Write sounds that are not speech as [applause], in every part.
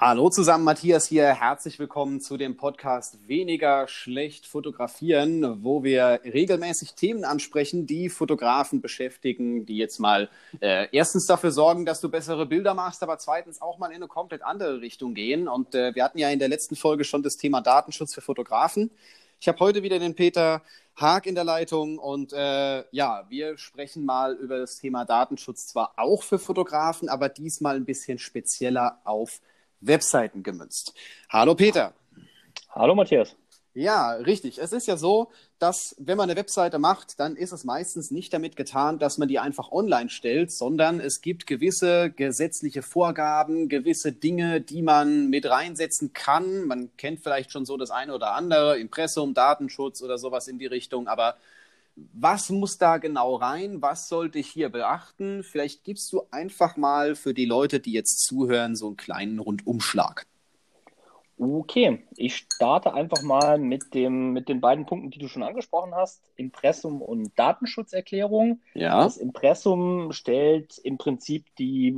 Hallo zusammen, Matthias hier. Herzlich willkommen zu dem Podcast Weniger schlecht fotografieren, wo wir regelmäßig Themen ansprechen, die Fotografen beschäftigen, die jetzt mal äh, erstens dafür sorgen, dass du bessere Bilder machst, aber zweitens auch mal in eine komplett andere Richtung gehen. Und äh, wir hatten ja in der letzten Folge schon das Thema Datenschutz für Fotografen. Ich habe heute wieder den Peter Haag in der Leitung und äh, ja, wir sprechen mal über das Thema Datenschutz zwar auch für Fotografen, aber diesmal ein bisschen spezieller auf Webseiten gemünzt. Hallo Peter. Hallo Matthias. Ja, richtig. Es ist ja so, dass wenn man eine Webseite macht, dann ist es meistens nicht damit getan, dass man die einfach online stellt, sondern es gibt gewisse gesetzliche Vorgaben, gewisse Dinge, die man mit reinsetzen kann. Man kennt vielleicht schon so das eine oder andere, Impressum, Datenschutz oder sowas in die Richtung, aber was muss da genau rein? Was sollte ich hier beachten? Vielleicht gibst du einfach mal für die Leute, die jetzt zuhören, so einen kleinen Rundumschlag. Okay, ich starte einfach mal mit, dem, mit den beiden Punkten, die du schon angesprochen hast: Impressum und Datenschutzerklärung. Ja. Das Impressum stellt im Prinzip die,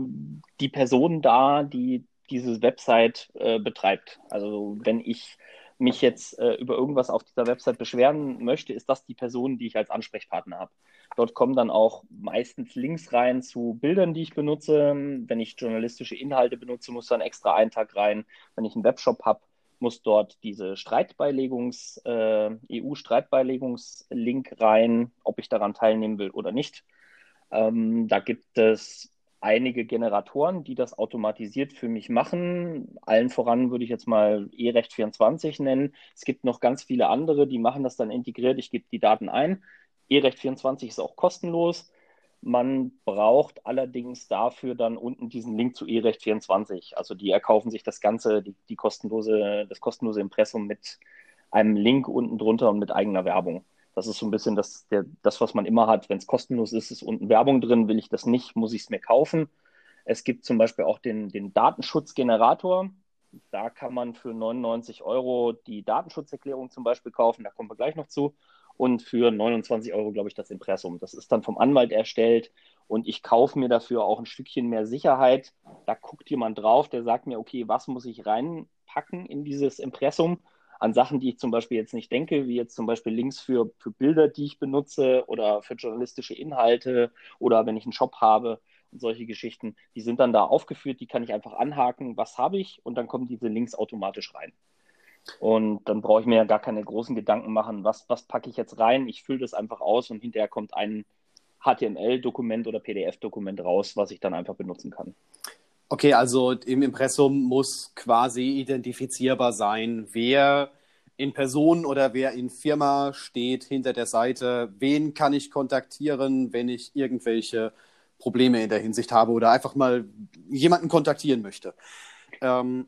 die Person dar, die diese Website äh, betreibt. Also, wenn ich mich jetzt äh, über irgendwas auf dieser Website beschweren möchte, ist das die Person, die ich als Ansprechpartner habe. Dort kommen dann auch meistens Links rein zu Bildern, die ich benutze. Wenn ich journalistische Inhalte benutze, muss da ein extra Eintrag rein. Wenn ich einen Webshop habe, muss dort diese Streitbeilegungs, äh, EU-Streitbeilegungslink rein, ob ich daran teilnehmen will oder nicht. Ähm, da gibt es einige Generatoren, die das automatisiert für mich machen. Allen voran würde ich jetzt mal E-Recht 24 nennen. Es gibt noch ganz viele andere, die machen das dann integriert. Ich gebe die Daten ein. E-Recht 24 ist auch kostenlos. Man braucht allerdings dafür dann unten diesen Link zu E-Recht 24. Also die erkaufen sich das ganze, die, die kostenlose, das kostenlose Impressum mit einem Link unten drunter und mit eigener Werbung. Das ist so ein bisschen das, der, das was man immer hat. Wenn es kostenlos ist, ist unten Werbung drin. Will ich das nicht, muss ich es mir kaufen. Es gibt zum Beispiel auch den, den Datenschutzgenerator. Da kann man für 99 Euro die Datenschutzerklärung zum Beispiel kaufen. Da kommen wir gleich noch zu. Und für 29 Euro, glaube ich, das Impressum. Das ist dann vom Anwalt erstellt und ich kaufe mir dafür auch ein Stückchen mehr Sicherheit. Da guckt jemand drauf, der sagt mir, okay, was muss ich reinpacken in dieses Impressum? An Sachen, die ich zum Beispiel jetzt nicht denke, wie jetzt zum Beispiel Links für, für Bilder, die ich benutze oder für journalistische Inhalte oder wenn ich einen Shop habe und solche Geschichten, die sind dann da aufgeführt, die kann ich einfach anhaken, was habe ich und dann kommen diese Links automatisch rein. Und dann brauche ich mir ja gar keine großen Gedanken machen, was, was packe ich jetzt rein. Ich fülle das einfach aus und hinterher kommt ein HTML-Dokument oder PDF-Dokument raus, was ich dann einfach benutzen kann. Okay, also im Impressum muss quasi identifizierbar sein, wer in Person oder wer in Firma steht hinter der Seite. Wen kann ich kontaktieren, wenn ich irgendwelche Probleme in der Hinsicht habe oder einfach mal jemanden kontaktieren möchte. Ähm,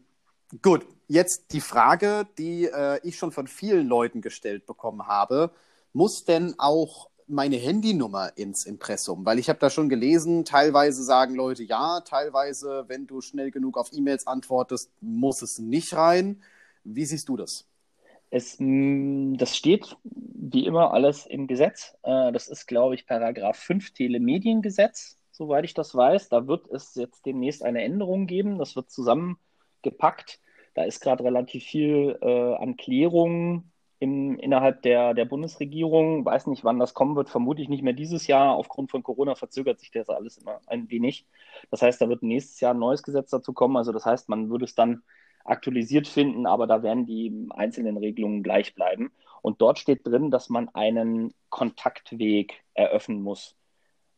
gut, jetzt die Frage, die äh, ich schon von vielen Leuten gestellt bekommen habe. Muss denn auch meine Handynummer ins Impressum? Weil ich habe da schon gelesen, teilweise sagen Leute ja, teilweise, wenn du schnell genug auf E-Mails antwortest, muss es nicht rein. Wie siehst du das? Es, mm, das steht wie immer alles im Gesetz. Äh, das ist, glaube ich, Paragraph 5 Telemediengesetz, soweit ich das weiß. Da wird es jetzt demnächst eine Änderung geben. Das wird zusammengepackt. Da ist gerade relativ viel äh, an Klärungen im, innerhalb der, der Bundesregierung. Weiß nicht, wann das kommen wird, vermutlich nicht mehr dieses Jahr. Aufgrund von Corona verzögert sich das alles immer ein wenig. Das heißt, da wird nächstes Jahr ein neues Gesetz dazu kommen. Also das heißt, man würde es dann aktualisiert finden, aber da werden die einzelnen Regelungen gleich bleiben. Und dort steht drin, dass man einen Kontaktweg eröffnen muss,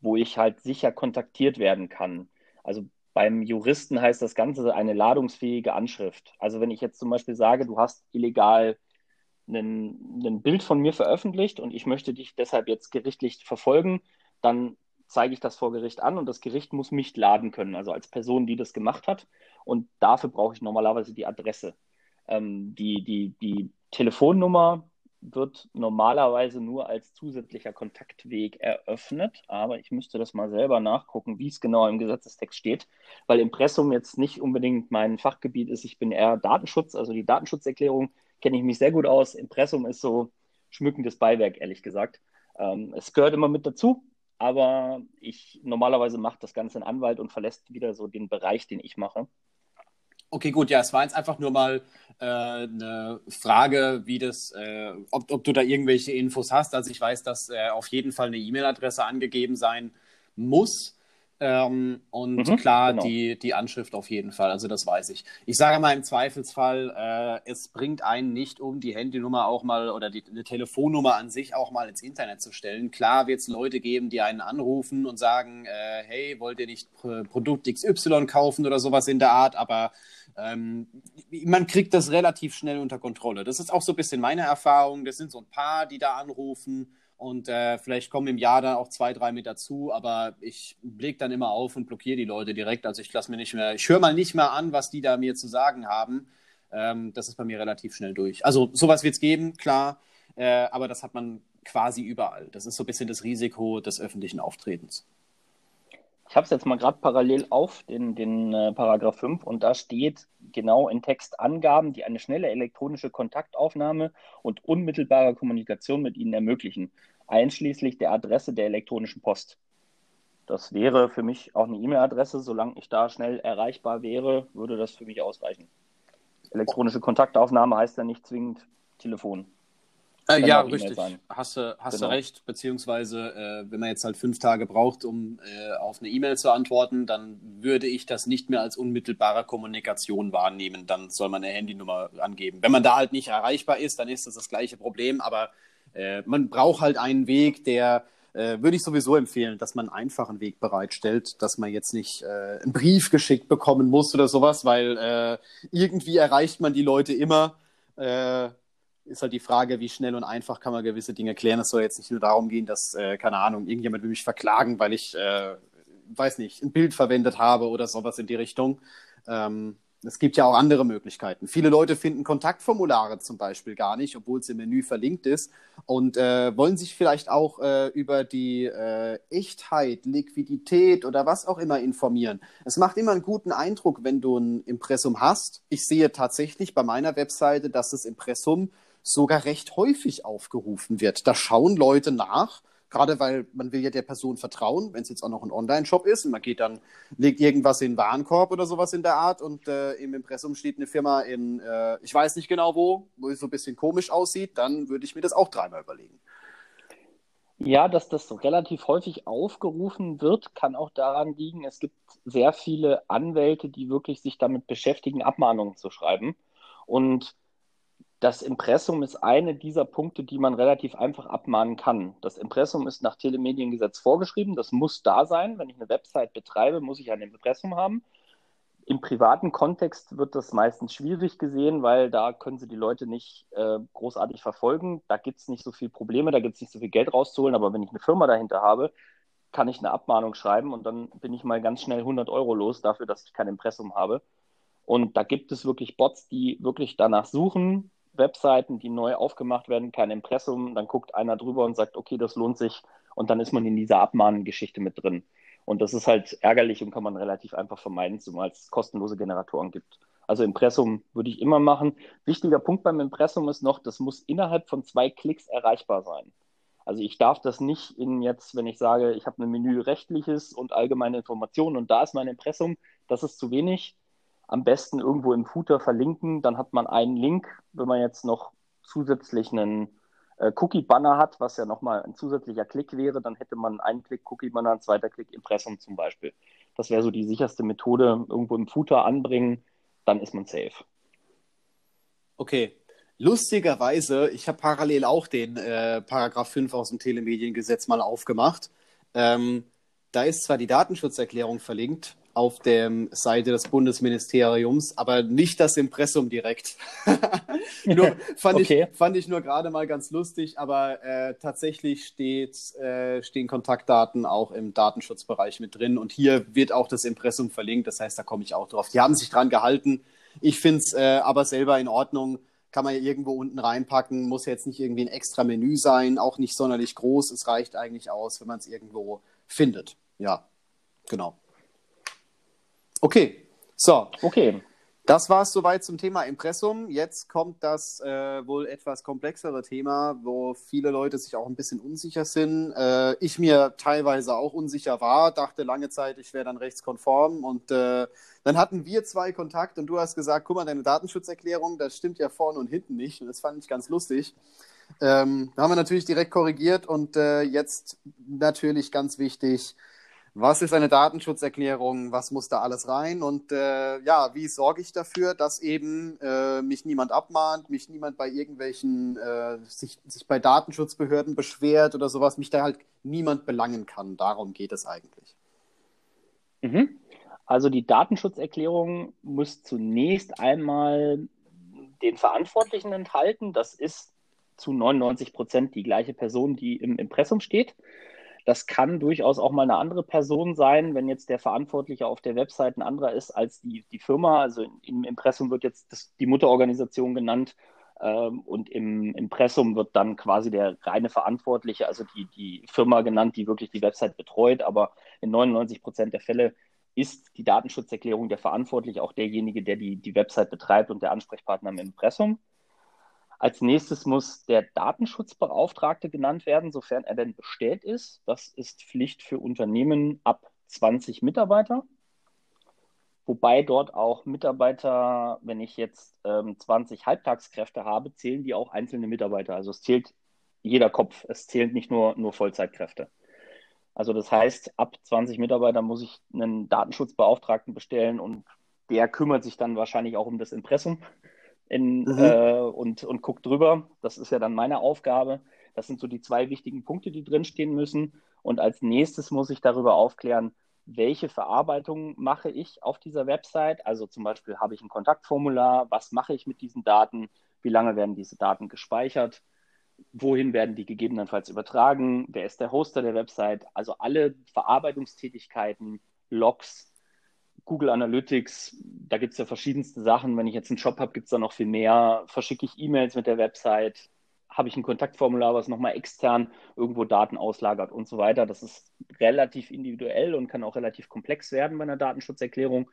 wo ich halt sicher kontaktiert werden kann. Also beim Juristen heißt das Ganze eine ladungsfähige Anschrift. Also wenn ich jetzt zum Beispiel sage, du hast illegal ein, ein Bild von mir veröffentlicht und ich möchte dich deshalb jetzt gerichtlich verfolgen, dann zeige ich das vor Gericht an und das Gericht muss mich laden können, also als Person, die das gemacht hat. Und dafür brauche ich normalerweise die Adresse. Ähm, die, die, die Telefonnummer wird normalerweise nur als zusätzlicher Kontaktweg eröffnet, aber ich müsste das mal selber nachgucken, wie es genau im Gesetzestext steht, weil Impressum jetzt nicht unbedingt mein Fachgebiet ist. Ich bin eher Datenschutz, also die Datenschutzerklärung kenne ich mich sehr gut aus. Impressum ist so schmückendes Beiwerk, ehrlich gesagt. Ähm, es gehört immer mit dazu, aber ich normalerweise macht das Ganze ein Anwalt und verlässt wieder so den Bereich, den ich mache. Okay, gut, ja, es war jetzt einfach nur mal äh, eine Frage, wie das, äh, ob, ob, du da irgendwelche Infos hast. Also ich weiß, dass äh, auf jeden Fall eine E-Mail-Adresse angegeben sein muss. Ähm, und mhm, klar, genau. die, die Anschrift auf jeden Fall, also das weiß ich. Ich sage mal im Zweifelsfall, äh, es bringt einen nicht um, die Handynummer auch mal oder die, eine Telefonnummer an sich auch mal ins Internet zu stellen. Klar wird es Leute geben, die einen anrufen und sagen, äh, hey, wollt ihr nicht Produkt XY kaufen oder sowas in der Art, aber ähm, man kriegt das relativ schnell unter Kontrolle. Das ist auch so ein bisschen meine Erfahrung. Das sind so ein paar, die da anrufen und äh, vielleicht kommen im Jahr dann auch zwei, drei mit dazu, aber ich blicke dann immer auf und blockiere die Leute direkt. Also ich lasse mir nicht mehr, ich höre mal nicht mehr an, was die da mir zu sagen haben. Ähm, das ist bei mir relativ schnell durch. Also sowas wird es geben, klar, äh, aber das hat man quasi überall. Das ist so ein bisschen das Risiko des öffentlichen Auftretens. Ich habe es jetzt mal gerade parallel auf, den, den äh, Paragraph 5, und da steht genau in Text Angaben, die eine schnelle elektronische Kontaktaufnahme und unmittelbare Kommunikation mit Ihnen ermöglichen, einschließlich der Adresse der elektronischen Post. Das wäre für mich auch eine E-Mail-Adresse. Solange ich da schnell erreichbar wäre, würde das für mich ausreichen. Elektronische Kontaktaufnahme heißt ja nicht zwingend Telefon. Äh, ja, richtig. Hast du, hast genau. du recht. Beziehungsweise, äh, wenn man jetzt halt fünf Tage braucht, um äh, auf eine E-Mail zu antworten, dann würde ich das nicht mehr als unmittelbare Kommunikation wahrnehmen. Dann soll man eine Handynummer angeben. Wenn man da halt nicht erreichbar ist, dann ist das das gleiche Problem. Aber äh, man braucht halt einen Weg, der äh, würde ich sowieso empfehlen, dass man einen einfachen Weg bereitstellt, dass man jetzt nicht äh, einen Brief geschickt bekommen muss oder sowas, weil irgendwie erreicht man die Leute immer ist halt die Frage, wie schnell und einfach kann man gewisse Dinge klären. Es soll jetzt nicht nur darum gehen, dass, äh, keine Ahnung, irgendjemand will mich verklagen, weil ich, äh, weiß nicht, ein Bild verwendet habe oder sowas in die Richtung. Ähm, es gibt ja auch andere Möglichkeiten. Viele Leute finden Kontaktformulare zum Beispiel gar nicht, obwohl es im Menü verlinkt ist und äh, wollen sich vielleicht auch äh, über die äh, Echtheit, Liquidität oder was auch immer informieren. Es macht immer einen guten Eindruck, wenn du ein Impressum hast. Ich sehe tatsächlich bei meiner Webseite, dass das Impressum sogar recht häufig aufgerufen wird. Da schauen Leute nach, gerade weil man will ja der Person vertrauen, wenn es jetzt auch noch ein Online-Shop ist und man geht dann, legt irgendwas in den Warenkorb oder sowas in der Art und äh, im Impressum steht eine Firma in, äh, ich weiß nicht genau wo, wo es so ein bisschen komisch aussieht, dann würde ich mir das auch dreimal überlegen. Ja, dass das relativ häufig aufgerufen wird, kann auch daran liegen, es gibt sehr viele Anwälte, die wirklich sich damit beschäftigen, Abmahnungen zu schreiben. Und das Impressum ist eine dieser Punkte, die man relativ einfach abmahnen kann. Das Impressum ist nach Telemediengesetz vorgeschrieben. Das muss da sein. Wenn ich eine Website betreibe, muss ich ein Impressum haben. Im privaten Kontext wird das meistens schwierig gesehen, weil da können sie die Leute nicht äh, großartig verfolgen. Da gibt es nicht so viele Probleme, da gibt es nicht so viel Geld rauszuholen. Aber wenn ich eine Firma dahinter habe, kann ich eine Abmahnung schreiben und dann bin ich mal ganz schnell 100 Euro los dafür, dass ich kein Impressum habe. Und da gibt es wirklich Bots, die wirklich danach suchen, Webseiten, die neu aufgemacht werden, kein Impressum, dann guckt einer drüber und sagt, okay, das lohnt sich und dann ist man in dieser Abmahngeschichte mit drin. Und das ist halt ärgerlich und kann man relativ einfach vermeiden, zumal es kostenlose Generatoren gibt. Also Impressum würde ich immer machen. Wichtiger Punkt beim Impressum ist noch, das muss innerhalb von zwei Klicks erreichbar sein. Also ich darf das nicht in jetzt, wenn ich sage, ich habe ein Menü rechtliches und allgemeine Informationen und da ist mein Impressum, das ist zu wenig am besten irgendwo im Footer verlinken. Dann hat man einen Link, wenn man jetzt noch zusätzlich einen äh, Cookie-Banner hat, was ja nochmal ein zusätzlicher Klick wäre, dann hätte man einen Klick Cookie-Banner, ein zweiter Klick Impressum zum Beispiel. Das wäre so die sicherste Methode, irgendwo im Footer anbringen, dann ist man safe. Okay. Lustigerweise, ich habe parallel auch den äh, Paragraph 5 aus dem Telemediengesetz mal aufgemacht. Ähm, da ist zwar die Datenschutzerklärung verlinkt, auf der Seite des Bundesministeriums, aber nicht das Impressum direkt. [laughs] nur, [laughs] fand, okay. ich, fand ich nur gerade mal ganz lustig, aber äh, tatsächlich steht, äh, stehen Kontaktdaten auch im Datenschutzbereich mit drin und hier wird auch das Impressum verlinkt, das heißt, da komme ich auch drauf. Die haben sich dran gehalten. Ich finde es äh, aber selber in Ordnung. Kann man ja irgendwo unten reinpacken, muss jetzt nicht irgendwie ein extra Menü sein, auch nicht sonderlich groß. Es reicht eigentlich aus, wenn man es irgendwo findet. Ja, genau. Okay, so. Okay. Das war es soweit zum Thema Impressum. Jetzt kommt das äh, wohl etwas komplexere Thema, wo viele Leute sich auch ein bisschen unsicher sind. Äh, ich mir teilweise auch unsicher war, dachte lange Zeit, ich wäre dann rechtskonform. Und äh, dann hatten wir zwei Kontakt und du hast gesagt, guck mal, deine Datenschutzerklärung, das stimmt ja vorne und hinten nicht. Und das fand ich ganz lustig. Ähm, da haben wir natürlich direkt korrigiert und äh, jetzt natürlich ganz wichtig, was ist eine Datenschutzerklärung, was muss da alles rein und äh, ja, wie sorge ich dafür, dass eben äh, mich niemand abmahnt, mich niemand bei irgendwelchen, äh, sich, sich bei Datenschutzbehörden beschwert oder sowas, mich da halt niemand belangen kann. Darum geht es eigentlich. Mhm. Also die Datenschutzerklärung muss zunächst einmal den Verantwortlichen enthalten. Das ist zu 99 Prozent die gleiche Person, die im Impressum steht. Das kann durchaus auch mal eine andere Person sein, wenn jetzt der Verantwortliche auf der Website ein anderer ist als die, die Firma. Also im Impressum wird jetzt das, die Mutterorganisation genannt ähm, und im Impressum wird dann quasi der reine Verantwortliche, also die, die Firma genannt, die wirklich die Website betreut. Aber in 99 Prozent der Fälle ist die Datenschutzerklärung der Verantwortliche auch derjenige, der die, die Website betreibt und der Ansprechpartner im Impressum. Als nächstes muss der Datenschutzbeauftragte genannt werden, sofern er denn bestellt ist. Das ist Pflicht für Unternehmen ab 20 Mitarbeiter. Wobei dort auch Mitarbeiter, wenn ich jetzt ähm, 20 Halbtagskräfte habe, zählen die auch einzelne Mitarbeiter. Also es zählt jeder Kopf, es zählt nicht nur, nur Vollzeitkräfte. Also das heißt, ab 20 Mitarbeiter muss ich einen Datenschutzbeauftragten bestellen und der kümmert sich dann wahrscheinlich auch um das Impressum in, mhm. äh, und, und guckt drüber. Das ist ja dann meine Aufgabe. Das sind so die zwei wichtigen Punkte, die drinstehen müssen. Und als nächstes muss ich darüber aufklären, welche Verarbeitung mache ich auf dieser Website. Also zum Beispiel habe ich ein Kontaktformular, was mache ich mit diesen Daten, wie lange werden diese Daten gespeichert, wohin werden die gegebenenfalls übertragen, wer ist der Hoster der Website. Also alle Verarbeitungstätigkeiten, Logs, Google Analytics, da gibt es ja verschiedenste Sachen. Wenn ich jetzt einen Shop habe, gibt es da noch viel mehr. Verschicke ich E-Mails mit der Website? Habe ich ein Kontaktformular, was nochmal extern irgendwo Daten auslagert und so weiter? Das ist relativ individuell und kann auch relativ komplex werden bei einer Datenschutzerklärung.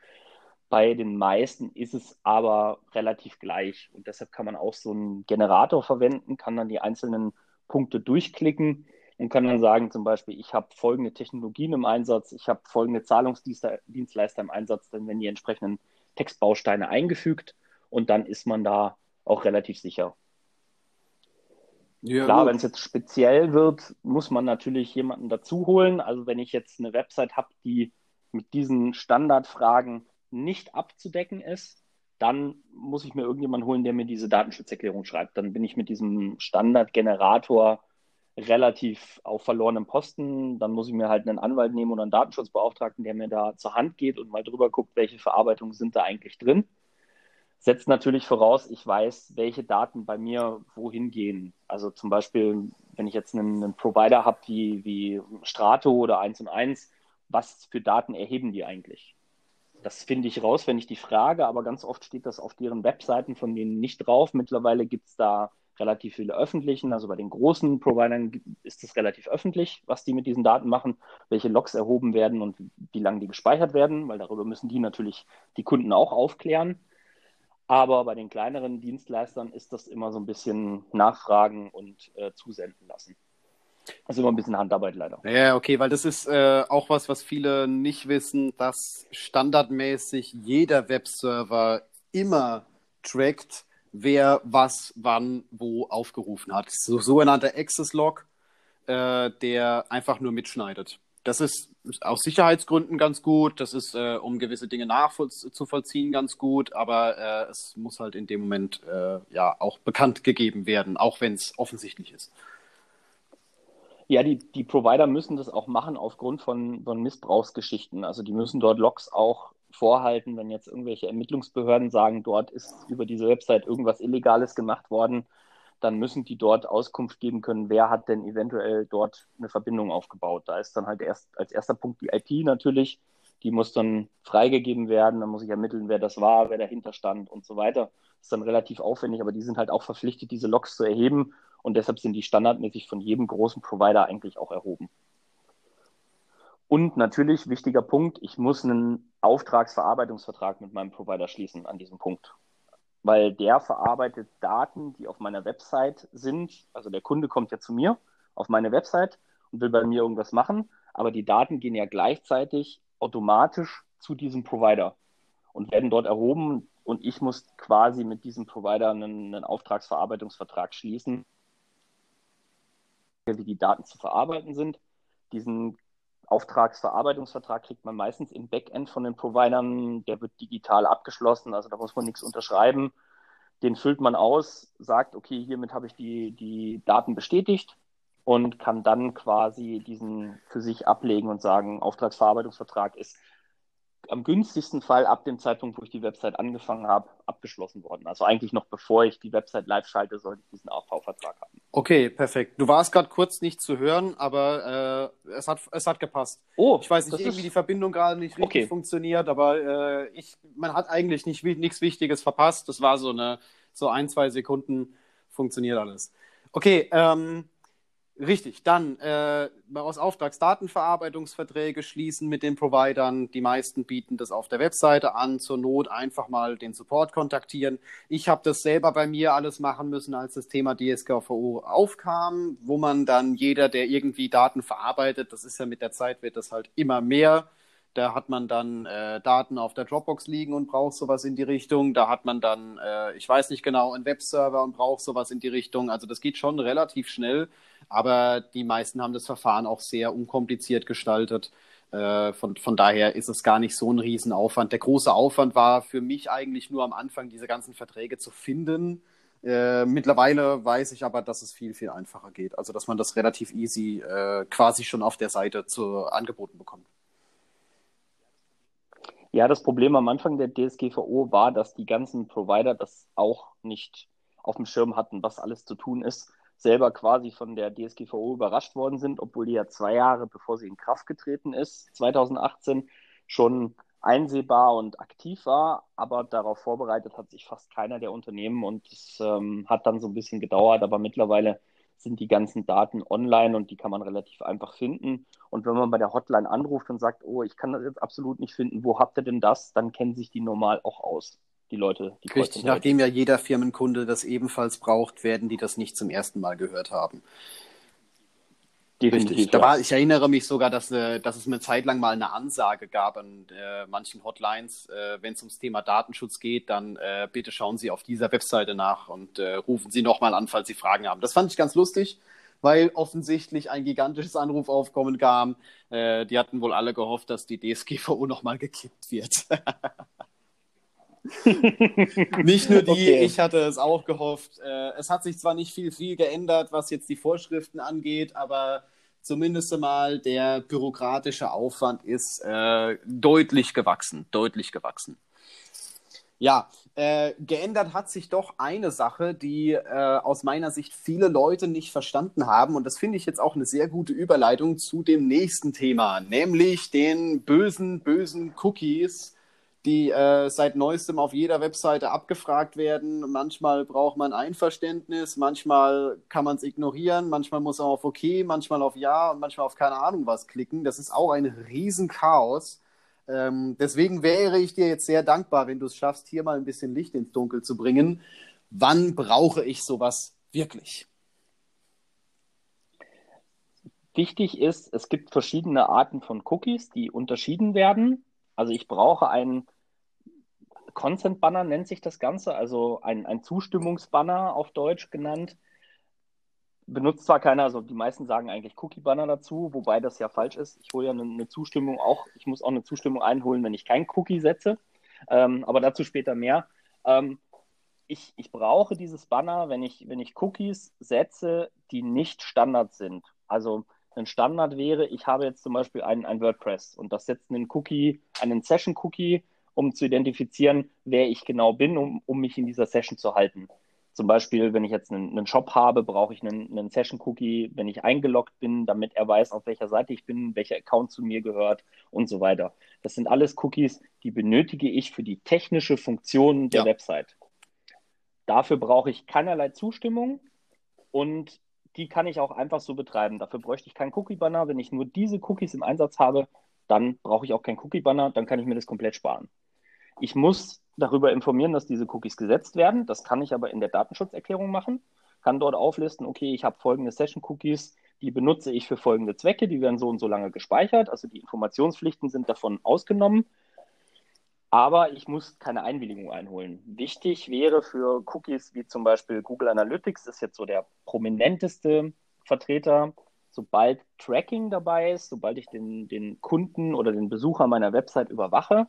Bei den meisten ist es aber relativ gleich und deshalb kann man auch so einen Generator verwenden, kann dann die einzelnen Punkte durchklicken und kann dann sagen, zum Beispiel, ich habe folgende Technologien im Einsatz, ich habe folgende Zahlungsdienstleister im Einsatz, dann werden die entsprechenden Textbausteine eingefügt und dann ist man da auch relativ sicher. Ja, Klar, wenn es jetzt speziell wird, muss man natürlich jemanden dazu holen. Also wenn ich jetzt eine Website habe, die mit diesen Standardfragen nicht abzudecken ist, dann muss ich mir irgendjemanden holen, der mir diese Datenschutzerklärung schreibt. Dann bin ich mit diesem Standardgenerator relativ auf verlorenem Posten. Dann muss ich mir halt einen Anwalt nehmen oder einen Datenschutzbeauftragten, der mir da zur Hand geht und mal drüber guckt, welche Verarbeitungen sind da eigentlich drin. Setzt natürlich voraus, ich weiß, welche Daten bei mir wohin gehen. Also zum Beispiel, wenn ich jetzt einen, einen Provider habe wie, wie Strato oder 1 und 1, was für Daten erheben die eigentlich? Das finde ich raus, wenn ich die frage, aber ganz oft steht das auf deren Webseiten von denen nicht drauf. Mittlerweile gibt es da relativ viele öffentlichen. Also bei den großen Providern ist es relativ öffentlich, was die mit diesen Daten machen, welche Logs erhoben werden und wie lange die gespeichert werden, weil darüber müssen die natürlich die Kunden auch aufklären. Aber bei den kleineren Dienstleistern ist das immer so ein bisschen nachfragen und äh, zusenden lassen. Das ist immer ein bisschen Handarbeit leider. Ja, okay, weil das ist äh, auch was, was viele nicht wissen, dass standardmäßig jeder Webserver immer trackt, wer was wann wo aufgerufen hat. So sogenannter Access Log, äh, der einfach nur mitschneidet. Das ist aus Sicherheitsgründen ganz gut, das ist, äh, um gewisse Dinge nachzuvollziehen, ganz gut, aber äh, es muss halt in dem Moment äh, ja auch bekannt gegeben werden, auch wenn es offensichtlich ist. Ja, die, die Provider müssen das auch machen aufgrund von, von Missbrauchsgeschichten. Also die müssen dort Logs auch vorhalten, wenn jetzt irgendwelche Ermittlungsbehörden sagen, dort ist über diese Website irgendwas Illegales gemacht worden, dann müssen die dort Auskunft geben können, wer hat denn eventuell dort eine Verbindung aufgebaut. Da ist dann halt erst als erster Punkt die IP natürlich, die muss dann freigegeben werden, dann muss ich ermitteln, wer das war, wer dahinter stand und so weiter. Das ist dann relativ aufwendig, aber die sind halt auch verpflichtet, diese Logs zu erheben und deshalb sind die standardmäßig von jedem großen Provider eigentlich auch erhoben. Und natürlich, wichtiger Punkt, ich muss einen Auftragsverarbeitungsvertrag mit meinem Provider schließen an diesem Punkt. Weil der verarbeitet Daten, die auf meiner Website sind. Also der Kunde kommt ja zu mir auf meine Website und will bei mir irgendwas machen, aber die Daten gehen ja gleichzeitig automatisch zu diesem Provider und werden dort erhoben und ich muss quasi mit diesem Provider einen, einen Auftragsverarbeitungsvertrag schließen, wie die Daten zu verarbeiten sind. Diesen Auftragsverarbeitungsvertrag kriegt man meistens im Backend von den Providern, der wird digital abgeschlossen, also da muss man nichts unterschreiben. Den füllt man aus, sagt, okay, hiermit habe ich die, die Daten bestätigt und kann dann quasi diesen für sich ablegen und sagen, Auftragsverarbeitungsvertrag ist am günstigsten Fall ab dem Zeitpunkt, wo ich die Website angefangen habe, abgeschlossen worden. Also eigentlich noch bevor ich die Website live schalte, sollte ich diesen AV-Vertrag haben. Okay, perfekt. Du warst gerade kurz nicht zu hören, aber äh, es, hat, es hat gepasst. Oh, ich weiß nicht, irgendwie ist... die Verbindung gerade nicht richtig okay. funktioniert, aber äh, ich, man hat eigentlich nicht, nichts Wichtiges verpasst. Das war so eine so ein, zwei Sekunden funktioniert alles. Okay, ähm, Richtig, dann äh, aus Auftragsdatenverarbeitungsverträge schließen mit den Providern. Die meisten bieten das auf der Webseite an. Zur Not einfach mal den Support kontaktieren. Ich habe das selber bei mir alles machen müssen, als das Thema DSGVO aufkam, wo man dann jeder, der irgendwie Daten verarbeitet, das ist ja mit der Zeit, wird das halt immer mehr. Da hat man dann äh, Daten auf der Dropbox liegen und braucht sowas in die Richtung. Da hat man dann, äh, ich weiß nicht genau, einen Webserver und braucht sowas in die Richtung. Also das geht schon relativ schnell. Aber die meisten haben das Verfahren auch sehr unkompliziert gestaltet. Äh, von, von daher ist es gar nicht so ein Riesenaufwand. Der große Aufwand war für mich eigentlich nur am Anfang, diese ganzen Verträge zu finden. Äh, mittlerweile weiß ich aber, dass es viel, viel einfacher geht. Also, dass man das relativ easy äh, quasi schon auf der Seite zu, angeboten bekommt. Ja, das Problem am Anfang der DSGVO war, dass die ganzen Provider das auch nicht auf dem Schirm hatten, was alles zu tun ist. Selber quasi von der DSGVO überrascht worden sind, obwohl die ja zwei Jahre bevor sie in Kraft getreten ist, 2018, schon einsehbar und aktiv war, aber darauf vorbereitet hat sich fast keiner der Unternehmen und es ähm, hat dann so ein bisschen gedauert, aber mittlerweile sind die ganzen Daten online und die kann man relativ einfach finden. Und wenn man bei der Hotline anruft und sagt, oh, ich kann das jetzt absolut nicht finden, wo habt ihr denn das, dann kennen sich die normal auch aus die Leute. Die Richtig, nachdem ja jeder Firmenkunde das ebenfalls braucht, werden die das nicht zum ersten Mal gehört haben. Definitiv. Richtig. Da war, ich erinnere mich sogar, dass, äh, dass es eine Zeit lang mal eine Ansage gab an äh, manchen Hotlines, äh, wenn es ums Thema Datenschutz geht, dann äh, bitte schauen Sie auf dieser Webseite nach und äh, rufen Sie nochmal an, falls Sie Fragen haben. Das fand ich ganz lustig, weil offensichtlich ein gigantisches Anrufaufkommen kam. Äh, die hatten wohl alle gehofft, dass die DSGVO nochmal gekippt wird. [laughs] nicht nur die, okay. ich hatte es auch gehofft. Es hat sich zwar nicht viel, viel geändert, was jetzt die Vorschriften angeht, aber zumindest einmal der bürokratische Aufwand ist äh, deutlich gewachsen, deutlich gewachsen. Ja, äh, geändert hat sich doch eine Sache, die äh, aus meiner Sicht viele Leute nicht verstanden haben. Und das finde ich jetzt auch eine sehr gute Überleitung zu dem nächsten Thema, nämlich den bösen, bösen Cookies die äh, seit neuestem auf jeder Webseite abgefragt werden. Manchmal braucht man Einverständnis, manchmal kann man es ignorieren, manchmal muss man auf OK, manchmal auf Ja und manchmal auf keine Ahnung was klicken. Das ist auch ein Riesenchaos. Ähm, deswegen wäre ich dir jetzt sehr dankbar, wenn du es schaffst, hier mal ein bisschen Licht ins Dunkel zu bringen. Wann brauche ich sowas wirklich? Wichtig ist, es gibt verschiedene Arten von Cookies, die unterschieden werden. Also ich brauche einen Consent Banner, nennt sich das Ganze, also ein, ein Zustimmungsbanner auf Deutsch genannt. Benutzt zwar keiner, also die meisten sagen eigentlich Cookie-Banner dazu, wobei das ja falsch ist. Ich hole ja eine, eine, Zustimmung auch, ich muss auch eine Zustimmung einholen, wenn ich kein Cookie setze. Ähm, aber dazu später mehr. Ähm, ich, ich brauche dieses Banner, wenn ich, wenn ich Cookies setze, die nicht Standard sind. Also ein Standard wäre, ich habe jetzt zum Beispiel ein, ein WordPress und das setzt einen Cookie, einen Session-Cookie, um zu identifizieren, wer ich genau bin, um, um mich in dieser Session zu halten. Zum Beispiel, wenn ich jetzt einen, einen Shop habe, brauche ich einen, einen Session-Cookie, wenn ich eingeloggt bin, damit er weiß, auf welcher Seite ich bin, welcher Account zu mir gehört und so weiter. Das sind alles Cookies, die benötige ich für die technische Funktion der ja. Website. Dafür brauche ich keinerlei Zustimmung und die kann ich auch einfach so betreiben. Dafür bräuchte ich keinen Cookie-Banner. Wenn ich nur diese Cookies im Einsatz habe, dann brauche ich auch keinen Cookie-Banner, dann kann ich mir das komplett sparen. Ich muss darüber informieren, dass diese Cookies gesetzt werden. Das kann ich aber in der Datenschutzerklärung machen. Kann dort auflisten, okay, ich habe folgende Session-Cookies, die benutze ich für folgende Zwecke, die werden so und so lange gespeichert. Also die Informationspflichten sind davon ausgenommen. Aber ich muss keine Einwilligung einholen. Wichtig wäre für Cookies wie zum Beispiel Google Analytics, ist jetzt so der prominenteste Vertreter, sobald Tracking dabei ist, sobald ich den, den Kunden oder den Besucher meiner Website überwache,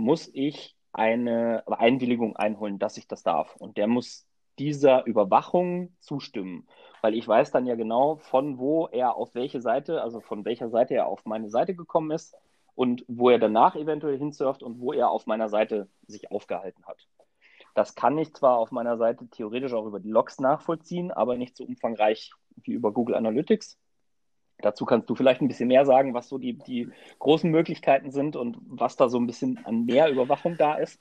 muss ich eine Einwilligung einholen, dass ich das darf. Und der muss dieser Überwachung zustimmen, weil ich weiß dann ja genau, von wo er auf welche Seite, also von welcher Seite er auf meine Seite gekommen ist und wo er danach eventuell hinsurft und wo er auf meiner Seite sich aufgehalten hat. Das kann ich zwar auf meiner Seite theoretisch auch über die Logs nachvollziehen, aber nicht so umfangreich wie über Google Analytics. Dazu kannst du vielleicht ein bisschen mehr sagen, was so die, die großen Möglichkeiten sind und was da so ein bisschen an mehr Überwachung da ist.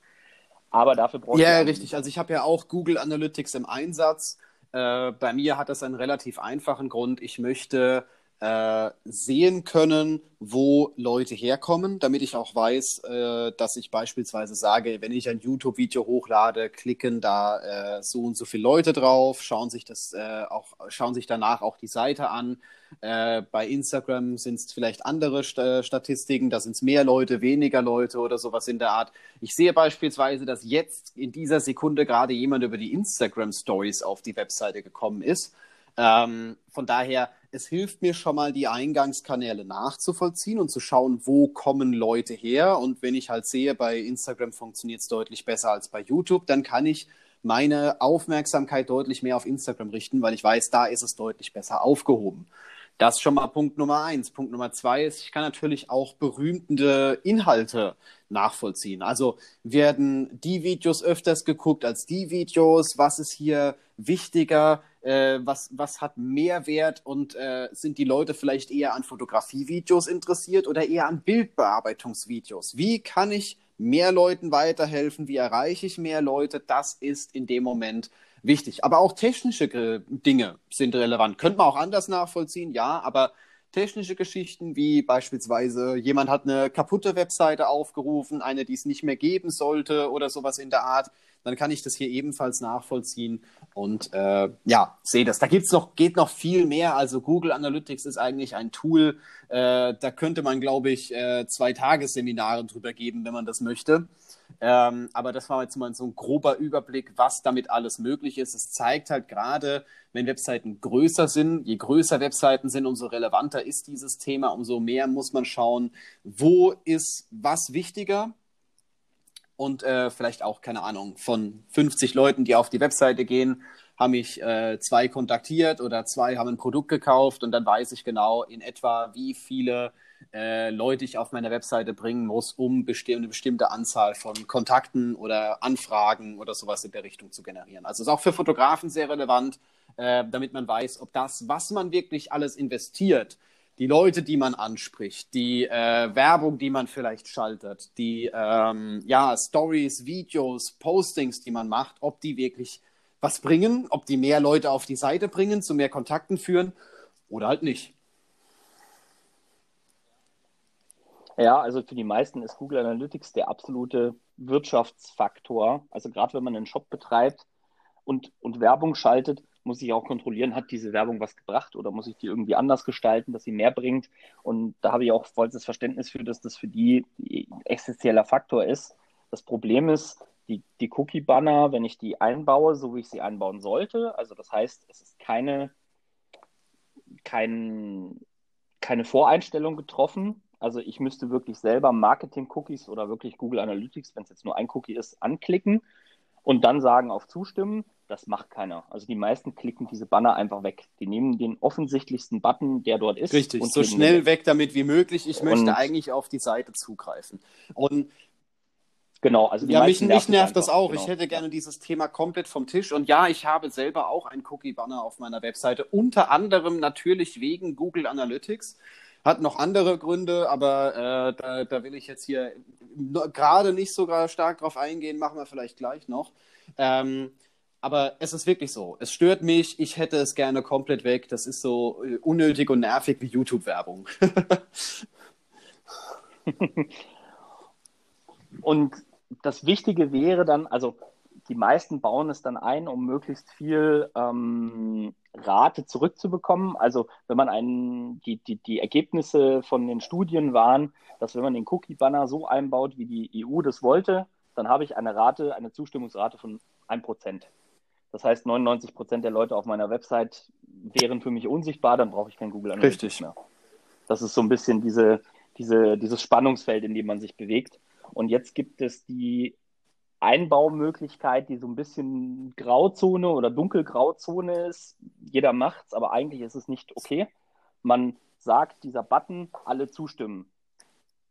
Aber dafür brauchst ja, du. Ja, richtig. Also ich habe ja auch Google Analytics im Einsatz. Äh, bei mir hat das einen relativ einfachen Grund. Ich möchte äh, sehen können, wo Leute herkommen, damit ich auch weiß, äh, dass ich beispielsweise sage, wenn ich ein YouTube-Video hochlade, klicken da äh, so und so viele Leute drauf, schauen sich das äh, auch, schauen sich danach auch die Seite an. Äh, bei Instagram sind es vielleicht andere St Statistiken, da sind es mehr Leute, weniger Leute oder sowas in der Art. Ich sehe beispielsweise, dass jetzt in dieser Sekunde gerade jemand über die Instagram Stories auf die Webseite gekommen ist. Ähm, von daher es hilft mir schon mal, die Eingangskanäle nachzuvollziehen und zu schauen, wo kommen Leute her. Und wenn ich halt sehe, bei Instagram funktioniert es deutlich besser als bei YouTube, dann kann ich meine Aufmerksamkeit deutlich mehr auf Instagram richten, weil ich weiß, da ist es deutlich besser aufgehoben. Das ist schon mal Punkt Nummer eins. Punkt Nummer zwei ist, ich kann natürlich auch berühmte Inhalte nachvollziehen. Also werden die Videos öfters geguckt als die Videos? Was ist hier wichtiger? Äh, was, was hat Mehrwert und äh, sind die Leute vielleicht eher an Fotografievideos interessiert oder eher an Bildbearbeitungsvideos? Wie kann ich mehr Leuten weiterhelfen? Wie erreiche ich mehr Leute? Das ist in dem Moment wichtig. Aber auch technische Dinge sind relevant. Könnte man auch anders nachvollziehen, ja, aber technische Geschichten wie beispielsweise jemand hat eine kaputte Webseite aufgerufen, eine, die es nicht mehr geben sollte oder sowas in der Art, dann kann ich das hier ebenfalls nachvollziehen und äh, ja, sehe das. Da gibt's noch, geht noch viel mehr. Also Google Analytics ist eigentlich ein Tool, äh, da könnte man, glaube ich, äh, zwei Tagesseminare drüber geben, wenn man das möchte. Ähm, aber das war jetzt mal so ein grober Überblick, was damit alles möglich ist. Es zeigt halt gerade, wenn Webseiten größer sind, je größer Webseiten sind, umso relevanter ist dieses Thema, umso mehr muss man schauen, wo ist was wichtiger. Und äh, vielleicht auch, keine Ahnung, von 50 Leuten, die auf die Webseite gehen, haben mich äh, zwei kontaktiert oder zwei haben ein Produkt gekauft und dann weiß ich genau in etwa, wie viele äh, Leute ich auf meine Webseite bringen muss, um besti eine bestimmte Anzahl von Kontakten oder Anfragen oder sowas in der Richtung zu generieren. Also ist auch für Fotografen sehr relevant, äh, damit man weiß, ob das, was man wirklich alles investiert, die Leute, die man anspricht, die äh, Werbung, die man vielleicht schaltet, die ähm, ja, Stories, Videos, Postings, die man macht, ob die wirklich was bringen, ob die mehr Leute auf die Seite bringen, zu mehr Kontakten führen oder halt nicht. Ja, also für die meisten ist Google Analytics der absolute Wirtschaftsfaktor. Also gerade wenn man einen Shop betreibt und, und Werbung schaltet, muss ich auch kontrollieren, hat diese Werbung was gebracht oder muss ich die irgendwie anders gestalten, dass sie mehr bringt. Und da habe ich auch vollstes Verständnis für, dass das für die essentieller Faktor ist. Das Problem ist, die, die Cookie-Banner, wenn ich die einbaue, so wie ich sie einbauen sollte, also das heißt, es ist keine, kein, keine Voreinstellung getroffen, also ich müsste wirklich selber Marketing-Cookies oder wirklich Google Analytics, wenn es jetzt nur ein Cookie ist, anklicken und dann sagen auf Zustimmen. Das macht keiner. Also die meisten klicken diese Banner einfach weg. Die nehmen den offensichtlichsten Button, der dort ist. Richtig, so schnell weg damit wie möglich. Ich möchte und, eigentlich auf die Seite zugreifen. Und Genau, also ja, mich, mich nervt das auch. Genau. Ich hätte gerne dieses Thema komplett vom Tisch. Und ja, ich habe selber auch einen Cookie-Banner auf meiner Webseite, unter anderem natürlich wegen Google Analytics. Hat noch andere Gründe, aber äh, da, da, will ich jetzt hier gerade nicht sogar stark drauf eingehen, machen wir vielleicht gleich noch. Ähm, aber es ist wirklich so. Es stört mich. Ich hätte es gerne komplett weg. Das ist so äh, unnötig und nervig wie YouTube-Werbung. [laughs] und das Wichtige wäre dann, also die meisten bauen es dann ein, um möglichst viel ähm, Rate zurückzubekommen. Also wenn man einen, die, die, die Ergebnisse von den Studien waren, dass wenn man den Cookie-Banner so einbaut, wie die EU das wollte, dann habe ich eine Rate, eine Zustimmungsrate von 1%. Das heißt, 99% der Leute auf meiner Website wären für mich unsichtbar, dann brauche ich kein Google Analytics Richtig. mehr. Das ist so ein bisschen diese, diese, dieses Spannungsfeld, in dem man sich bewegt. Und jetzt gibt es die Einbaumöglichkeit, die so ein bisschen Grauzone oder dunkelgrauzone ist. Jeder macht es, aber eigentlich ist es nicht okay. Man sagt, dieser Button, alle zustimmen.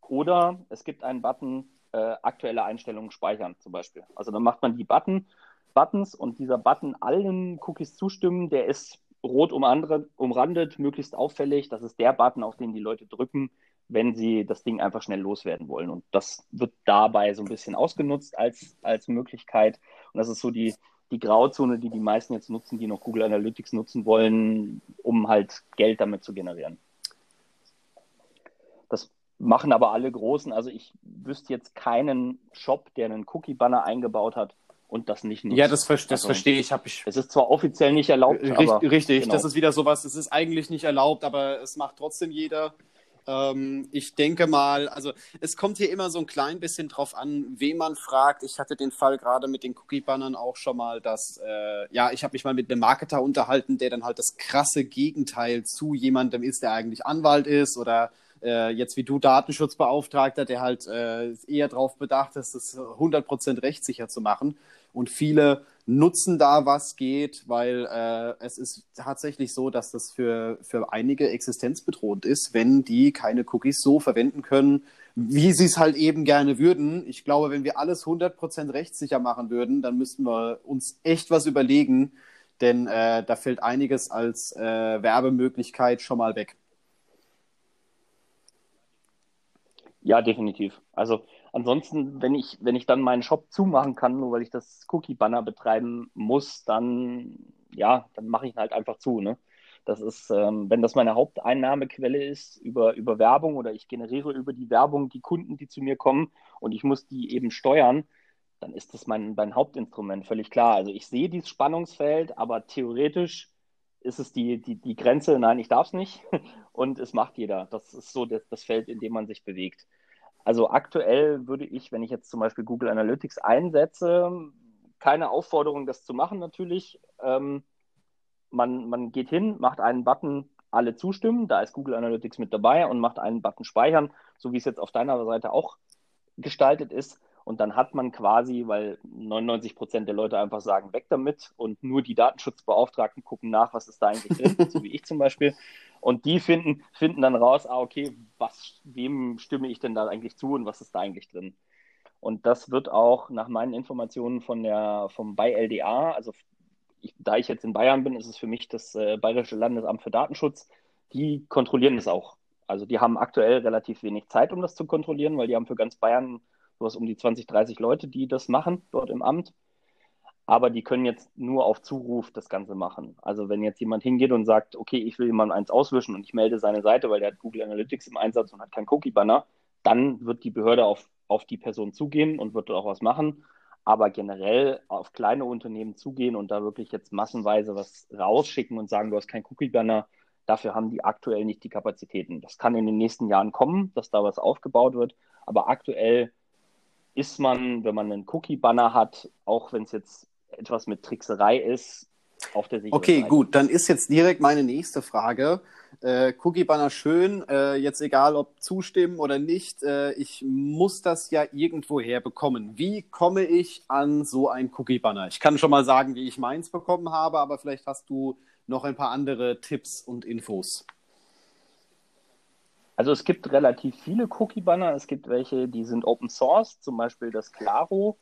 Oder es gibt einen Button, äh, aktuelle Einstellungen speichern zum Beispiel. Also dann macht man die Button, Buttons und dieser Button allen Cookies zustimmen, der ist rot umrandet, möglichst auffällig. Das ist der Button, auf den die Leute drücken, wenn sie das Ding einfach schnell loswerden wollen. Und das wird dabei so ein bisschen ausgenutzt als, als Möglichkeit. Und das ist so die, die Grauzone, die die meisten jetzt nutzen, die noch Google Analytics nutzen wollen, um halt Geld damit zu generieren. Das machen aber alle Großen. Also ich wüsste jetzt keinen Shop, der einen Cookie-Banner eingebaut hat, und das nicht nutzt. Ja, das, das also, verstehe ich. ich. Es ist zwar offiziell nicht erlaubt, richtig, aber, richtig. Genau. das ist wieder sowas. Es ist eigentlich nicht erlaubt, aber es macht trotzdem jeder. Ähm, ich denke mal, also es kommt hier immer so ein klein bisschen drauf an, wen man fragt. Ich hatte den Fall gerade mit den Cookie-Bannern auch schon mal, dass, äh, ja, ich habe mich mal mit einem Marketer unterhalten, der dann halt das krasse Gegenteil zu jemandem ist, der eigentlich Anwalt ist oder äh, jetzt wie du Datenschutzbeauftragter, der halt äh, eher darauf bedacht ist, das 100% rechtssicher zu machen. Und viele nutzen da, was geht, weil äh, es ist tatsächlich so, dass das für, für einige existenzbedrohend ist, wenn die keine Cookies so verwenden können, wie sie es halt eben gerne würden. Ich glaube, wenn wir alles 100% rechtssicher machen würden, dann müssten wir uns echt was überlegen, denn äh, da fällt einiges als äh, Werbemöglichkeit schon mal weg. Ja, definitiv. Also ansonsten, wenn ich, wenn ich dann meinen Shop zumachen kann, nur weil ich das Cookie-Banner betreiben muss, dann ja, dann mache ich ihn halt einfach zu. Ne? Das ist, ähm, wenn das meine Haupteinnahmequelle ist über, über Werbung oder ich generiere über die Werbung die Kunden, die zu mir kommen und ich muss die eben steuern, dann ist das mein, mein Hauptinstrument, völlig klar. Also ich sehe dieses Spannungsfeld, aber theoretisch ist es die, die, die Grenze, nein, ich darf es nicht [laughs] und es macht jeder. Das ist so das, das Feld, in dem man sich bewegt. Also aktuell würde ich, wenn ich jetzt zum Beispiel Google Analytics einsetze, keine Aufforderung, das zu machen natürlich. Ähm, man, man geht hin, macht einen Button, alle zustimmen, da ist Google Analytics mit dabei und macht einen Button speichern, so wie es jetzt auf deiner Seite auch gestaltet ist. Und dann hat man quasi, weil 99 Prozent der Leute einfach sagen, weg damit und nur die Datenschutzbeauftragten gucken nach, was ist da eigentlich drin, [laughs] so wie ich zum Beispiel. Und die finden, finden dann raus, ah, okay, was, wem stimme ich denn da eigentlich zu und was ist da eigentlich drin? Und das wird auch nach meinen Informationen von der, vom BayLDA, also ich, da ich jetzt in Bayern bin, ist es für mich das äh, Bayerische Landesamt für Datenschutz, die kontrollieren das auch. Also die haben aktuell relativ wenig Zeit, um das zu kontrollieren, weil die haben für ganz Bayern sowas um die 20, 30 Leute, die das machen dort im Amt aber die können jetzt nur auf Zuruf das Ganze machen. Also wenn jetzt jemand hingeht und sagt, okay, ich will jemand eins auswischen und ich melde seine Seite, weil der hat Google Analytics im Einsatz und hat keinen Cookie-Banner, dann wird die Behörde auf, auf die Person zugehen und wird dort auch was machen. Aber generell auf kleine Unternehmen zugehen und da wirklich jetzt massenweise was rausschicken und sagen, du hast keinen Cookie-Banner, dafür haben die aktuell nicht die Kapazitäten. Das kann in den nächsten Jahren kommen, dass da was aufgebaut wird. Aber aktuell ist man, wenn man einen Cookie-Banner hat, auch wenn es jetzt etwas mit Trickserei ist, auf der sicheren Okay, Seite. gut, dann ist jetzt direkt meine nächste Frage. Äh, Cookie Banner schön, äh, jetzt egal ob zustimmen oder nicht, äh, ich muss das ja irgendwo herbekommen. Wie komme ich an so ein Cookie Banner? Ich kann schon mal sagen, wie ich meins bekommen habe, aber vielleicht hast du noch ein paar andere Tipps und Infos. Also es gibt relativ viele Cookie Banner. Es gibt welche, die sind Open Source, zum Beispiel das Claro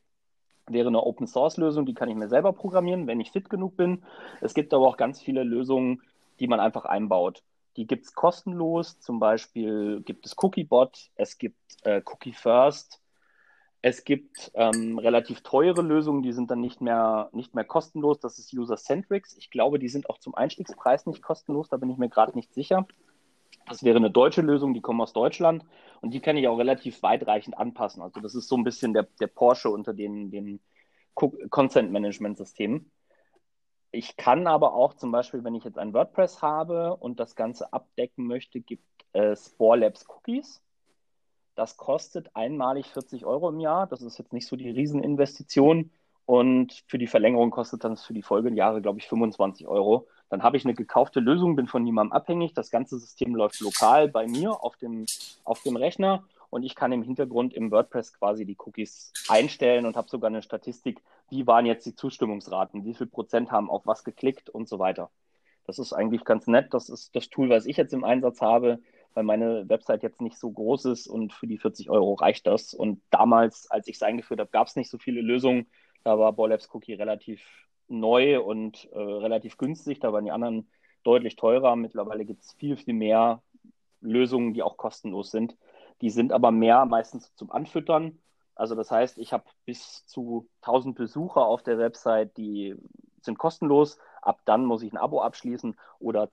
wäre eine Open Source Lösung, die kann ich mir selber programmieren, wenn ich fit genug bin. Es gibt aber auch ganz viele Lösungen, die man einfach einbaut. Die gibt es kostenlos, zum Beispiel gibt es CookieBot, es gibt äh, Cookie First, es gibt ähm, relativ teure Lösungen, die sind dann nicht mehr, nicht mehr kostenlos. Das ist User-Centrics. Ich glaube, die sind auch zum Einstiegspreis nicht kostenlos, da bin ich mir gerade nicht sicher. Das wäre eine deutsche Lösung, die kommen aus Deutschland und die kann ich auch relativ weitreichend anpassen. Also das ist so ein bisschen der, der Porsche unter den, den Content-Management-Systemen. Ich kann aber auch zum Beispiel, wenn ich jetzt ein WordPress habe und das Ganze abdecken möchte, gibt es Spore Labs Cookies. Das kostet einmalig 40 Euro im Jahr. Das ist jetzt nicht so die Rieseninvestition. Und für die Verlängerung kostet dann für die Folgejahre, glaube ich, 25 Euro. Dann habe ich eine gekaufte Lösung, bin von niemandem abhängig. Das ganze System läuft lokal bei mir auf dem, auf dem Rechner und ich kann im Hintergrund im WordPress quasi die Cookies einstellen und habe sogar eine Statistik, wie waren jetzt die Zustimmungsraten, wie viel Prozent haben auf was geklickt und so weiter. Das ist eigentlich ganz nett. Das ist das Tool, was ich jetzt im Einsatz habe, weil meine Website jetzt nicht so groß ist und für die 40 Euro reicht das. Und damals, als ich es eingeführt habe, gab es nicht so viele Lösungen. Da war Bollabs Cookie relativ neu und äh, relativ günstig. Da waren die anderen deutlich teurer. Mittlerweile gibt es viel, viel mehr Lösungen, die auch kostenlos sind. Die sind aber mehr meistens zum Anfüttern. Also das heißt, ich habe bis zu 1000 Besucher auf der Website, die sind kostenlos. Ab dann muss ich ein Abo abschließen oder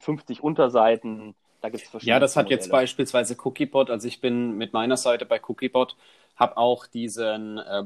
50 Unterseiten. Da gibt es verschiedene. Ja, das hat Modelle. jetzt beispielsweise Cookiebot. Also ich bin mit meiner Seite bei Cookiebot, habe auch diesen äh,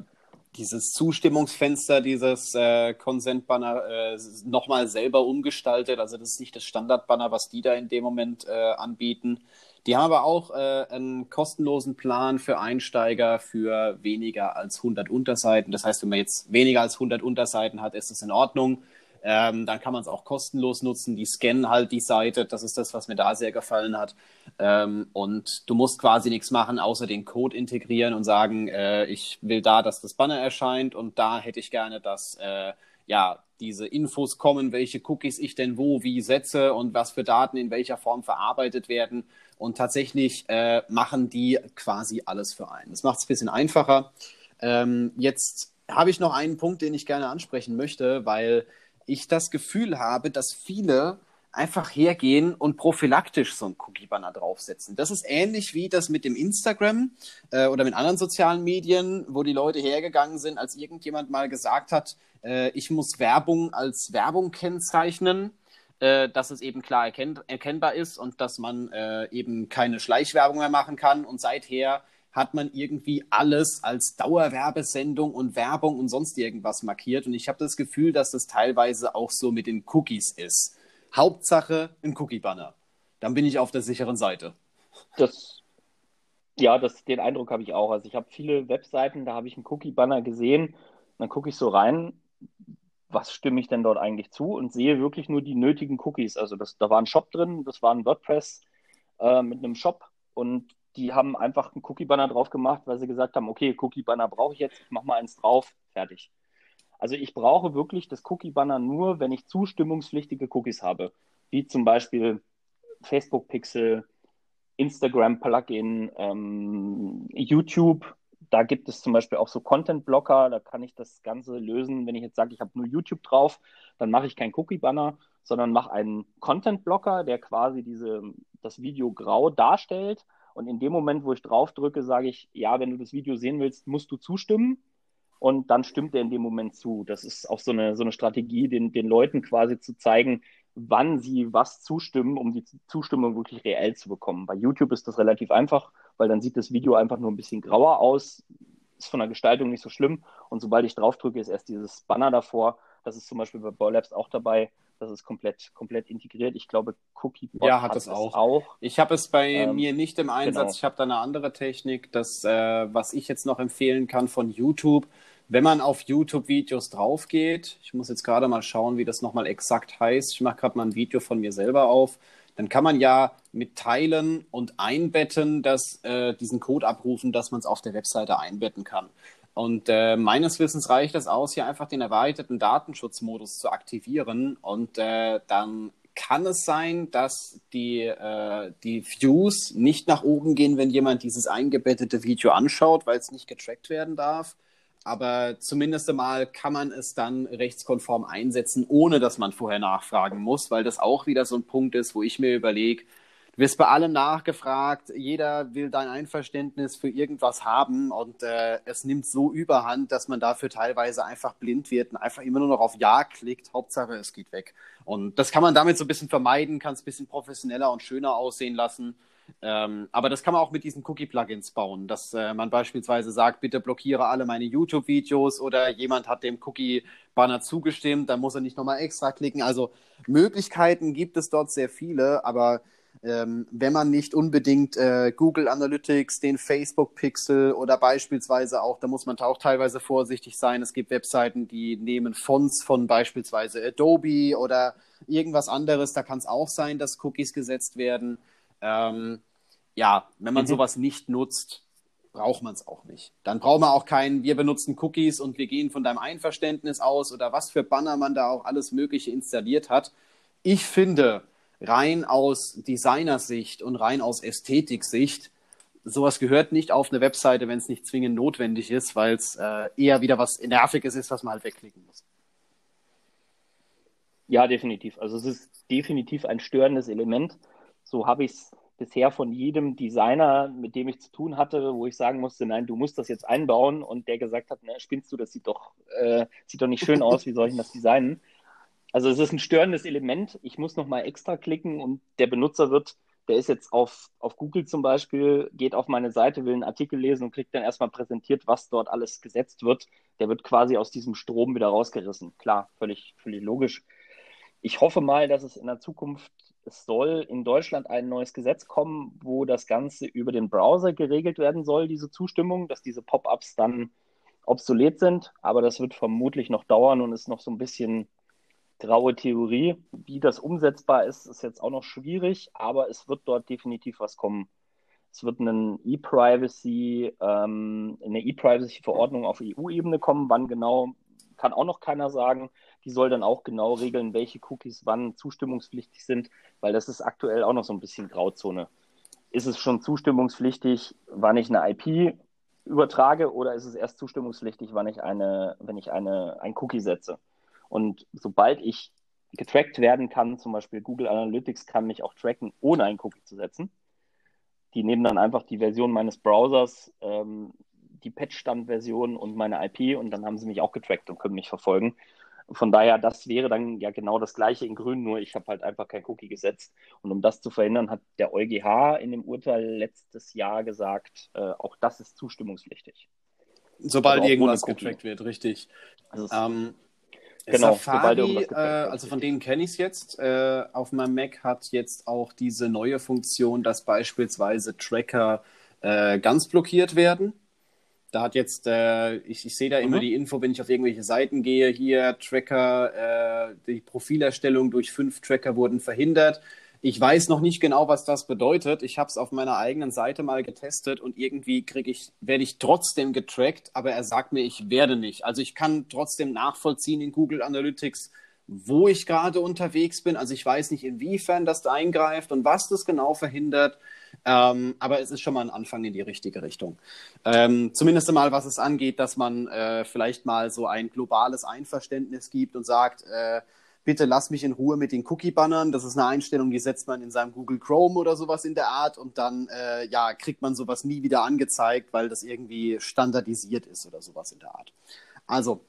dieses Zustimmungsfenster, dieses äh, Consent-Banner äh, nochmal selber umgestaltet. Also das ist nicht das Standard-Banner, was die da in dem Moment äh, anbieten. Die haben aber auch äh, einen kostenlosen Plan für Einsteiger für weniger als 100 Unterseiten. Das heißt, wenn man jetzt weniger als 100 Unterseiten hat, ist es in Ordnung. Ähm, dann kann man es auch kostenlos nutzen. Die scannen halt die Seite. Das ist das, was mir da sehr gefallen hat. Ähm, und du musst quasi nichts machen, außer den Code integrieren und sagen, äh, ich will da, dass das Banner erscheint und da hätte ich gerne, dass äh, ja diese Infos kommen, welche Cookies ich denn wo wie setze und was für Daten in welcher Form verarbeitet werden. Und tatsächlich äh, machen die quasi alles für einen. Das macht es ein bisschen einfacher. Ähm, jetzt habe ich noch einen Punkt, den ich gerne ansprechen möchte, weil ich das Gefühl habe, dass viele einfach hergehen und prophylaktisch so einen Cookie-Banner draufsetzen. Das ist ähnlich wie das mit dem Instagram äh, oder mit anderen sozialen Medien, wo die Leute hergegangen sind, als irgendjemand mal gesagt hat, äh, ich muss Werbung als Werbung kennzeichnen, äh, dass es eben klar erkennt, erkennbar ist und dass man äh, eben keine Schleichwerbung mehr machen kann. Und seither hat man irgendwie alles als Dauerwerbesendung und Werbung und sonst irgendwas markiert. Und ich habe das Gefühl, dass das teilweise auch so mit den Cookies ist. Hauptsache ein Cookie-Banner. Dann bin ich auf der sicheren Seite. Das, ja, das, den Eindruck habe ich auch. Also ich habe viele Webseiten, da habe ich einen Cookie-Banner gesehen. Dann gucke ich so rein, was stimme ich denn dort eigentlich zu und sehe wirklich nur die nötigen Cookies. Also das, da war ein Shop drin, das war ein WordPress äh, mit einem Shop und die haben einfach einen Cookie-Banner drauf gemacht, weil sie gesagt haben, okay, Cookie-Banner brauche ich jetzt, ich mache mal eins drauf, fertig. Also ich brauche wirklich das Cookie-Banner nur, wenn ich zustimmungspflichtige Cookies habe, wie zum Beispiel Facebook Pixel, Instagram Plugin, ähm, YouTube. Da gibt es zum Beispiel auch so Content-Blocker, da kann ich das Ganze lösen. Wenn ich jetzt sage, ich habe nur YouTube drauf, dann mache ich kein Cookie-Banner, sondern mache einen Content-Blocker, der quasi diese, das Video grau darstellt und in dem Moment, wo ich drauf drücke, sage ich, ja, wenn du das Video sehen willst, musst du zustimmen. Und dann stimmt er in dem Moment zu. Das ist auch so eine, so eine Strategie, den, den Leuten quasi zu zeigen, wann sie was zustimmen, um die Zustimmung wirklich reell zu bekommen. Bei YouTube ist das relativ einfach, weil dann sieht das Video einfach nur ein bisschen grauer aus, ist von der Gestaltung nicht so schlimm. Und sobald ich drauf drücke, ist erst dieses Banner davor. Das ist zum Beispiel bei Boylabs auch dabei. Das ist komplett, komplett integriert. Ich glaube, Cookiebot ja, hat, hat es auch. auch. Ich habe es bei ähm, mir nicht im Einsatz. Genau. Ich habe da eine andere Technik. Das, äh, was ich jetzt noch empfehlen kann von YouTube, wenn man auf YouTube-Videos drauf geht, ich muss jetzt gerade mal schauen, wie das nochmal exakt heißt. Ich mache gerade mal ein Video von mir selber auf. Dann kann man ja mit Teilen und Einbetten das, äh, diesen Code abrufen, dass man es auf der Webseite einbetten kann. Und äh, meines Wissens reicht es aus, hier einfach den erweiterten Datenschutzmodus zu aktivieren. Und äh, dann kann es sein, dass die, äh, die Views nicht nach oben gehen, wenn jemand dieses eingebettete Video anschaut, weil es nicht getrackt werden darf. Aber zumindest einmal kann man es dann rechtskonform einsetzen, ohne dass man vorher nachfragen muss, weil das auch wieder so ein Punkt ist, wo ich mir überlege, wirst bei allem nachgefragt, jeder will dein Einverständnis für irgendwas haben und äh, es nimmt so überhand, dass man dafür teilweise einfach blind wird und einfach immer nur noch auf Ja klickt. Hauptsache, es geht weg. Und das kann man damit so ein bisschen vermeiden, kann es ein bisschen professioneller und schöner aussehen lassen. Ähm, aber das kann man auch mit diesen Cookie-Plugins bauen, dass äh, man beispielsweise sagt, bitte blockiere alle meine YouTube-Videos oder jemand hat dem Cookie-Banner zugestimmt, dann muss er nicht nochmal extra klicken. Also Möglichkeiten gibt es dort sehr viele, aber ähm, wenn man nicht unbedingt äh, Google Analytics, den Facebook Pixel oder beispielsweise auch, da muss man auch teilweise vorsichtig sein. Es gibt Webseiten, die nehmen Fonts von beispielsweise Adobe oder irgendwas anderes. Da kann es auch sein, dass Cookies gesetzt werden. Ähm, ja, wenn man mhm. sowas nicht nutzt, braucht man es auch nicht. Dann braucht man auch keinen, wir benutzen Cookies und wir gehen von deinem Einverständnis aus oder was für Banner man da auch alles Mögliche installiert hat. Ich finde, rein aus Designersicht und rein aus Ästhetiksicht, sowas gehört nicht auf eine Webseite, wenn es nicht zwingend notwendig ist, weil es äh, eher wieder was Nerviges ist, was man halt wegklicken muss. Ja, definitiv. Also es ist definitiv ein störendes Element. So habe ich es bisher von jedem Designer, mit dem ich zu tun hatte, wo ich sagen musste, nein, du musst das jetzt einbauen und der gesagt hat, ne, spinnst du, das sieht doch, äh, sieht doch nicht schön aus, wie soll ich das designen? Also es ist ein störendes Element. Ich muss nochmal extra klicken und der Benutzer wird, der ist jetzt auf, auf Google zum Beispiel, geht auf meine Seite, will einen Artikel lesen und kriegt dann erstmal präsentiert, was dort alles gesetzt wird. Der wird quasi aus diesem Strom wieder rausgerissen. Klar, völlig, völlig logisch. Ich hoffe mal, dass es in der Zukunft, es soll in Deutschland ein neues Gesetz kommen, wo das Ganze über den Browser geregelt werden soll, diese Zustimmung, dass diese Pop-ups dann obsolet sind. Aber das wird vermutlich noch dauern und ist noch so ein bisschen graue Theorie. Wie das umsetzbar ist, ist jetzt auch noch schwierig, aber es wird dort definitiv was kommen. Es wird einen E-Privacy, ähm, eine E-Privacy-Verordnung auf EU-Ebene kommen. Wann genau, kann auch noch keiner sagen. Die soll dann auch genau regeln, welche Cookies wann zustimmungspflichtig sind, weil das ist aktuell auch noch so ein bisschen Grauzone. Ist es schon zustimmungspflichtig, wann ich eine IP übertrage, oder ist es erst zustimmungspflichtig, wann ich eine, wenn ich eine, ein Cookie setze? Und sobald ich getrackt werden kann, zum Beispiel Google Analytics kann mich auch tracken, ohne einen Cookie zu setzen. Die nehmen dann einfach die Version meines Browsers, ähm, die Patch-Stand-Version und meine IP und dann haben sie mich auch getrackt und können mich verfolgen. Von daher, das wäre dann ja genau das gleiche in Grün, nur ich habe halt einfach kein Cookie gesetzt. Und um das zu verhindern, hat der EuGH in dem Urteil letztes Jahr gesagt, äh, auch das ist zustimmungspflichtig. Sobald also irgendwas getrackt wird, richtig. Also ähm, Genau, Safari, äh, also von denen kenne ich es jetzt. Äh, auf meinem Mac hat jetzt auch diese neue Funktion, dass beispielsweise Tracker äh, ganz blockiert werden. Da hat jetzt, äh, ich, ich sehe da mhm. immer die Info, wenn ich auf irgendwelche Seiten gehe, hier Tracker, äh, die Profilerstellung durch fünf Tracker wurden verhindert. Ich weiß noch nicht genau, was das bedeutet. Ich habe es auf meiner eigenen Seite mal getestet und irgendwie kriege ich, werde ich trotzdem getrackt, aber er sagt mir, ich werde nicht. Also ich kann trotzdem nachvollziehen in Google Analytics, wo ich gerade unterwegs bin. Also ich weiß nicht, inwiefern das da eingreift und was das genau verhindert. Ähm, aber es ist schon mal ein Anfang in die richtige Richtung. Ähm, zumindest einmal, was es angeht, dass man äh, vielleicht mal so ein globales Einverständnis gibt und sagt, äh, bitte lass mich in Ruhe mit den Cookie-Bannern. Das ist eine Einstellung, die setzt man in seinem Google Chrome oder sowas in der Art und dann äh, ja, kriegt man sowas nie wieder angezeigt, weil das irgendwie standardisiert ist oder sowas in der Art. Also,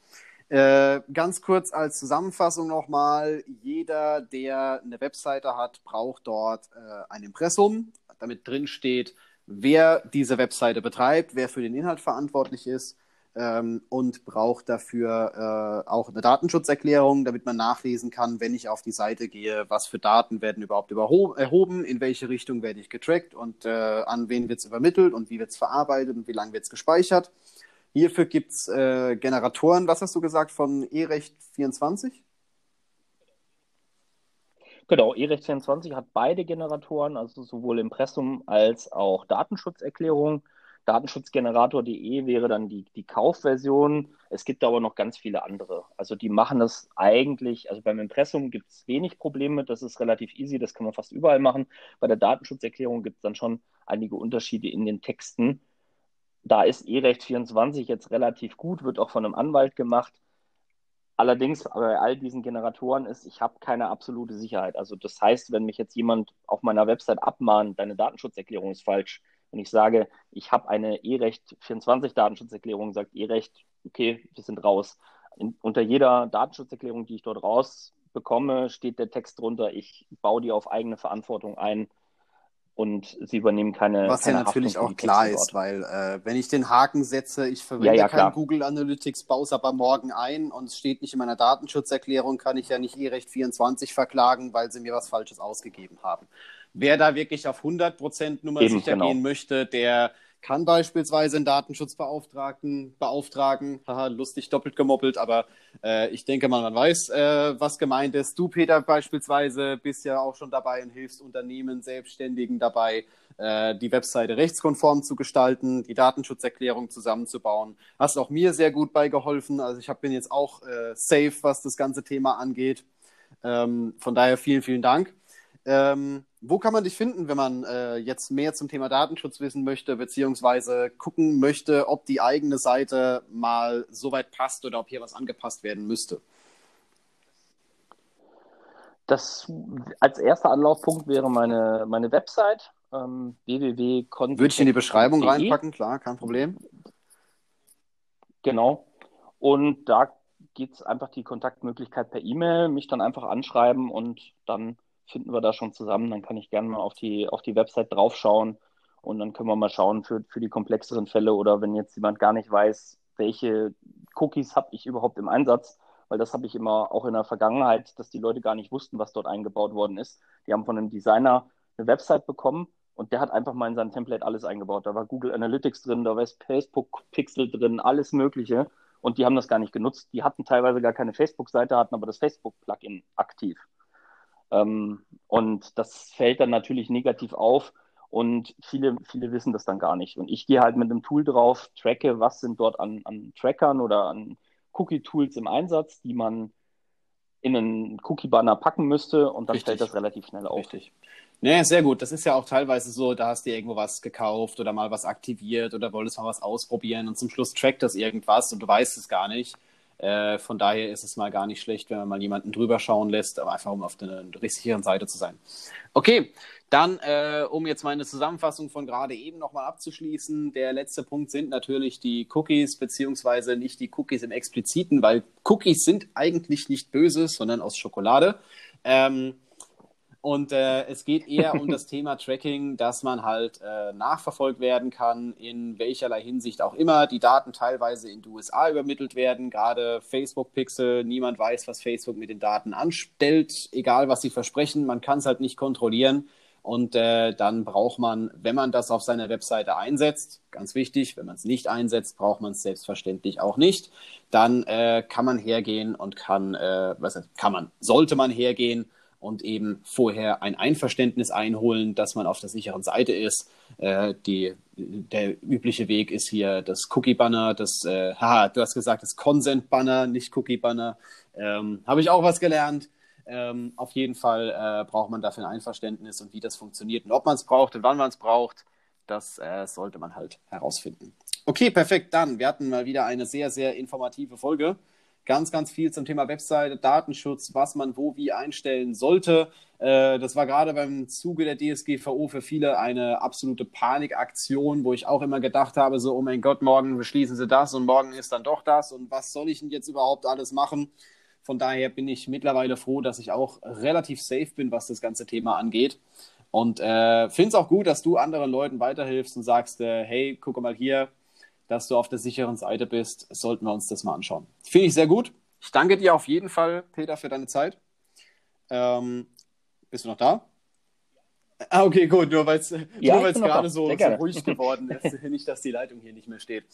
äh, ganz kurz als Zusammenfassung nochmal, jeder, der eine Webseite hat, braucht dort äh, ein Impressum, damit drin steht, wer diese Webseite betreibt, wer für den Inhalt verantwortlich ist ähm, und braucht dafür äh, auch eine Datenschutzerklärung, damit man nachlesen kann, wenn ich auf die Seite gehe, was für Daten werden überhaupt erhoben, in welche Richtung werde ich getrackt und äh, an wen wird es übermittelt und wie wird es verarbeitet und wie lange wird es gespeichert. Hierfür gibt es äh, Generatoren, was hast du gesagt, von E-Recht 24? Genau, E-Recht24 hat beide Generatoren, also sowohl Impressum als auch Datenschutzerklärung. Datenschutzgenerator.de wäre dann die, die Kaufversion. Es gibt aber noch ganz viele andere. Also die machen das eigentlich, also beim Impressum gibt es wenig Probleme, das ist relativ easy, das kann man fast überall machen. Bei der Datenschutzerklärung gibt es dann schon einige Unterschiede in den Texten. Da ist E-Recht 24 jetzt relativ gut, wird auch von einem Anwalt gemacht. Allerdings bei all diesen Generatoren ist, ich habe keine absolute Sicherheit. Also das heißt, wenn mich jetzt jemand auf meiner Website abmahnt, deine Datenschutzerklärung ist falsch, und ich sage, ich habe eine E-Recht 24 Datenschutzerklärung, sagt E-Recht, okay, wir sind raus. In, unter jeder Datenschutzerklärung, die ich dort rausbekomme, steht der Text drunter, ich baue die auf eigene Verantwortung ein und sie übernehmen keine. Was keine ja natürlich auch klar ist, weil äh, wenn ich den Haken setze, ich verwende ja, ja, kein Google Analytics, baue es aber morgen ein und es steht nicht in meiner Datenschutzerklärung, kann ich ja nicht E-Recht 24 verklagen, weil sie mir was Falsches ausgegeben haben. Wer da wirklich auf 100% Nummer Eben, sicher genau. gehen möchte, der kann beispielsweise einen Datenschutzbeauftragten beauftragen. Haha, lustig doppelt gemoppelt, aber äh, ich denke mal, man weiß, äh, was gemeint ist. Du, Peter, beispielsweise bist ja auch schon dabei und hilfst Unternehmen, Selbstständigen dabei, äh, die Webseite rechtskonform zu gestalten, die Datenschutzerklärung zusammenzubauen. Hast auch mir sehr gut beigeholfen. Also ich hab, bin jetzt auch äh, safe, was das ganze Thema angeht. Ähm, von daher vielen, vielen Dank. Ähm, wo kann man dich finden, wenn man äh, jetzt mehr zum Thema Datenschutz wissen möchte, beziehungsweise gucken möchte, ob die eigene Seite mal so weit passt oder ob hier was angepasst werden müsste? Das als erster Anlaufpunkt wäre meine, meine Website ähm, www.content. Würde ich in die Beschreibung reinpacken, klar, kein Problem. Genau. Und da geht es einfach die Kontaktmöglichkeit per E-Mail, mich dann einfach anschreiben und dann finden wir da schon zusammen. Dann kann ich gerne mal auf die, auf die Website draufschauen und dann können wir mal schauen für, für die komplexeren Fälle oder wenn jetzt jemand gar nicht weiß, welche Cookies habe ich überhaupt im Einsatz, weil das habe ich immer auch in der Vergangenheit, dass die Leute gar nicht wussten, was dort eingebaut worden ist. Die haben von einem Designer eine Website bekommen und der hat einfach mal in sein Template alles eingebaut. Da war Google Analytics drin, da war Facebook Pixel drin, alles Mögliche. Und die haben das gar nicht genutzt. Die hatten teilweise gar keine Facebook-Seite, hatten aber das Facebook-Plugin aktiv. Ähm, und das fällt dann natürlich negativ auf und viele, viele wissen das dann gar nicht. Und ich gehe halt mit einem Tool drauf, tracke, was sind dort an, an Trackern oder an Cookie-Tools im Einsatz, die man in einen Cookie-Banner packen müsste und dann Richtig. fällt das relativ schnell auf. Richtig. Nee, sehr gut. Das ist ja auch teilweise so, da hast du irgendwo was gekauft oder mal was aktiviert oder wolltest mal was ausprobieren und zum Schluss trackt das irgendwas und du weißt es gar nicht. Äh, von daher ist es mal gar nicht schlecht, wenn man mal jemanden drüber schauen lässt, aber einfach um auf der sicheren Seite zu sein. Okay, dann, äh, um jetzt meine Zusammenfassung von gerade eben nochmal abzuschließen, der letzte Punkt sind natürlich die Cookies, beziehungsweise nicht die Cookies im Expliziten, weil Cookies sind eigentlich nicht böse, sondern aus Schokolade. Ähm, und äh, es geht eher um [laughs] das Thema Tracking, dass man halt äh, nachverfolgt werden kann, in welcherlei Hinsicht auch immer. Die Daten teilweise in die USA übermittelt werden, gerade Facebook-Pixel. Niemand weiß, was Facebook mit den Daten anstellt, egal was sie versprechen. Man kann es halt nicht kontrollieren. Und äh, dann braucht man, wenn man das auf seiner Webseite einsetzt, ganz wichtig, wenn man es nicht einsetzt, braucht man es selbstverständlich auch nicht. Dann äh, kann man hergehen und kann, äh, was kann man, sollte man hergehen und eben vorher ein Einverständnis einholen, dass man auf der sicheren Seite ist. Äh, die, der übliche Weg ist hier das Cookie-Banner, das, äh, haha, du hast gesagt, das Consent-Banner, nicht Cookie-Banner. Ähm, Habe ich auch was gelernt. Ähm, auf jeden Fall äh, braucht man dafür ein Einverständnis und wie das funktioniert und ob man es braucht und wann man es braucht, das äh, sollte man halt herausfinden. Okay, perfekt. Dann, wir hatten mal wieder eine sehr, sehr informative Folge ganz, ganz viel zum Thema Webseite, Datenschutz, was man wo wie einstellen sollte. Äh, das war gerade beim Zuge der DSGVO für viele eine absolute Panikaktion, wo ich auch immer gedacht habe, so, oh mein Gott, morgen beschließen sie das und morgen ist dann doch das und was soll ich denn jetzt überhaupt alles machen? Von daher bin ich mittlerweile froh, dass ich auch relativ safe bin, was das ganze Thema angeht. Und äh, finde es auch gut, dass du anderen Leuten weiterhilfst und sagst, äh, hey, guck mal hier, dass du auf der sicheren Seite bist, sollten wir uns das mal anschauen. Finde ich sehr gut. Ich danke dir auf jeden Fall, Peter, für deine Zeit. Ähm, bist du noch da? Ah, okay, gut, nur weil es ja, gerade so, so, ruhig geworden [laughs] ist. nicht, dass die Leitung hier nicht mehr steht.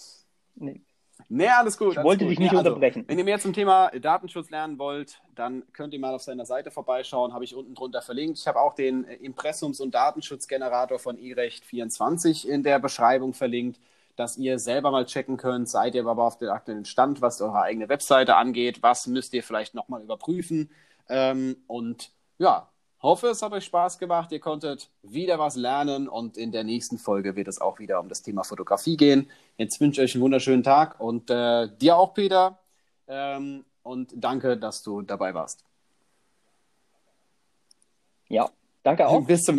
Nee. Nee, alles gut. Ich wollte gut. dich nicht nee, also, unterbrechen. Wenn ihr mehr zum Thema Datenschutz lernen wollt, dann könnt ihr mal auf seiner Seite vorbeischauen. Habe ich unten drunter verlinkt. Ich habe auch den Impressums- und Datenschutzgenerator von iRecht24 in der Beschreibung verlinkt dass ihr selber mal checken könnt, seid ihr aber auf dem aktuellen Stand, was eure eigene Webseite angeht, was müsst ihr vielleicht nochmal überprüfen. Ähm, und ja, hoffe, es hat euch Spaß gemacht, ihr konntet wieder was lernen und in der nächsten Folge wird es auch wieder um das Thema Fotografie gehen. Jetzt wünsche ich euch einen wunderschönen Tag und äh, dir auch, Peter. Ähm, und danke, dass du dabei warst. Ja, danke auch. Bis zum